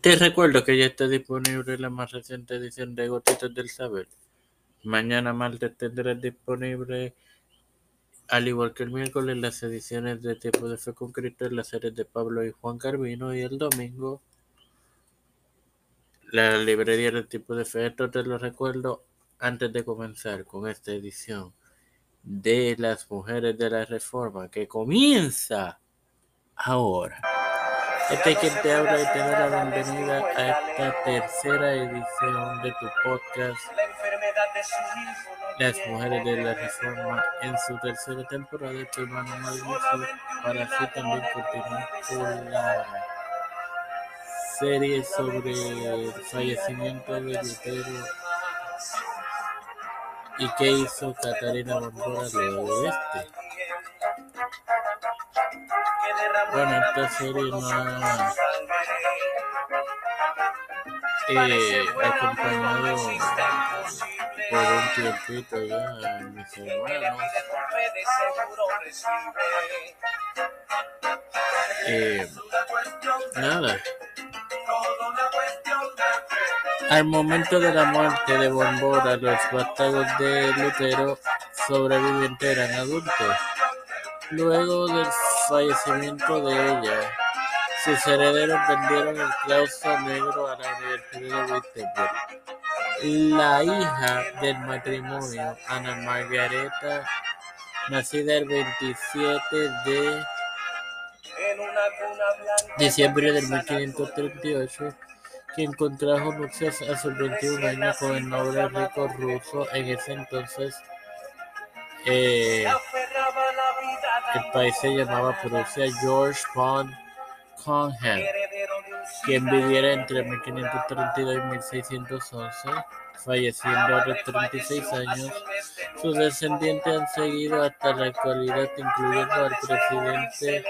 Te recuerdo que ya está disponible la más reciente edición de Gotitas del Saber. Mañana martes tendrás disponible, al igual que el miércoles, las ediciones de Tiempo de Fe con Cristo las series de Pablo y Juan Carvino y el domingo la librería del Tiempo de Fe. Esto te lo recuerdo antes de comenzar con esta edición de las mujeres de la reforma que comienza ahora. Este es quien te habla y te da la bienvenida a esta tercera edición de tu podcast Las Mujeres de la Reforma en su tercera temporada. Tu hermano Mauricio para así también continuar con la serie sobre el fallecimiento de Lutero y qué hizo Catarina Bondora luego de este. Bueno, esta serie no ha eh, acompañado por un tiempito ya mis hermanos. Eh, nada. Al momento de la muerte de Bombora, los vástagos de Lutero sobrevivientes eran adultos. Luego del fallecimiento de ella, sus herederos vendieron el claustro negro a la Universidad de Wittenberg. La hija del matrimonio, Ana Margareta, nacida el 27 de diciembre de 1538, quien contrajo nupcias a sus 21 años con el noble rico ruso en ese entonces eh, el país se llamaba Prusia George von Conham, quien viviera entre 1532 y 1611, falleciendo a los 36 años. Sus descendientes han seguido hasta la actualidad, incluyendo al presidente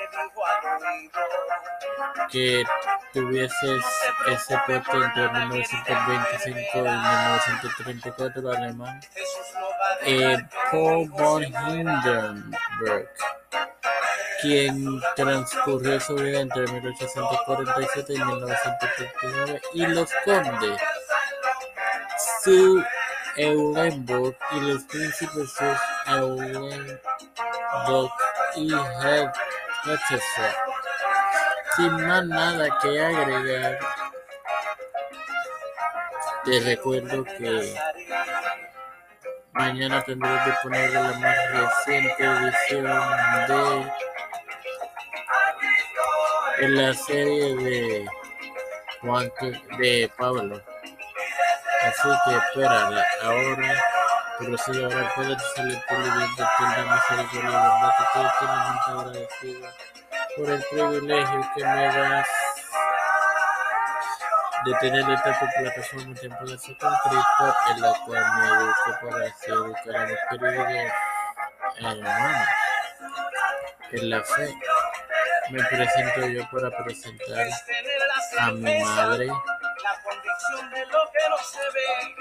que tuviese ese puesto entre 1925 y 1934, alemán, eh, Paul von Quien transcurrió su vida entre 1847 y 1939, y los condes Su Eulenburg y los príncipes Sus Eulenburg y Hertford. Sin más nada que agregar, te recuerdo que mañana tendré disponible la más edición de en la serie de Juan de Pablo. Así que espérala ahora, pero si ahora puedes salir por bien de la misericordia verdad que estoy eternamente agradecido por el privilegio que me das de tener esta plataforma Tiempo de Fe con Cristo, en la cual me educo para así educar a mis queridos hermanos en la fe. Me presento yo para presentar a mi madre,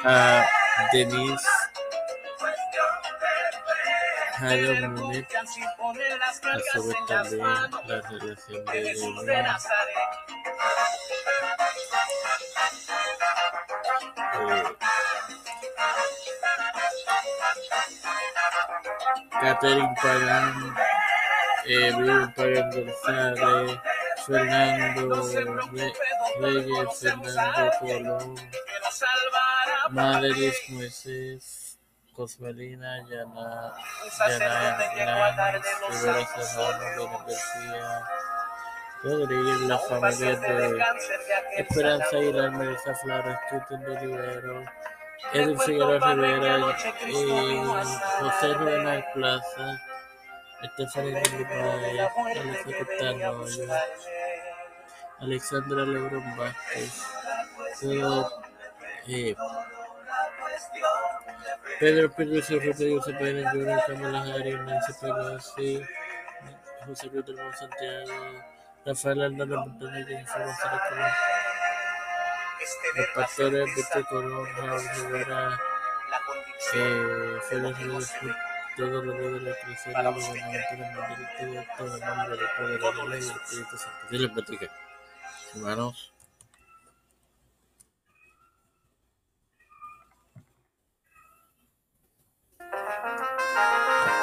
a Denise Jairo Munet, a vez también la relación de ella. Eh, Catherine Pagán eh, Pagan González, Fernando Reyes, Fernando Colón, Madrid Moisés, Cosmelina, Yana, Yana Rivera Serrano, García, Rodríguez, la familia de Esperanza Aguilar, Melissa Flores, de Rivero, Edwin Figueroa Rivera y José Rubén Plaza. Stephanie Guimaraes, Alicia Cotano, Alexandra Lebron Vázquez, eh, Pedro Pérez Rodríguez Cepeda Jr., Camila Harris, Nancy Pelosi, José Luis del Santiago, Rafael Hernández Montañez, Jennifer González Colón, los pastores Víctor Colón, Raúl Rivera, eh, Félix Rodríguez todo lo de la creación y gobernamiento del mundo todo el nombre del Padre, de la Ley y del Espíritu Santo. Dios les bendiga. Hermanos.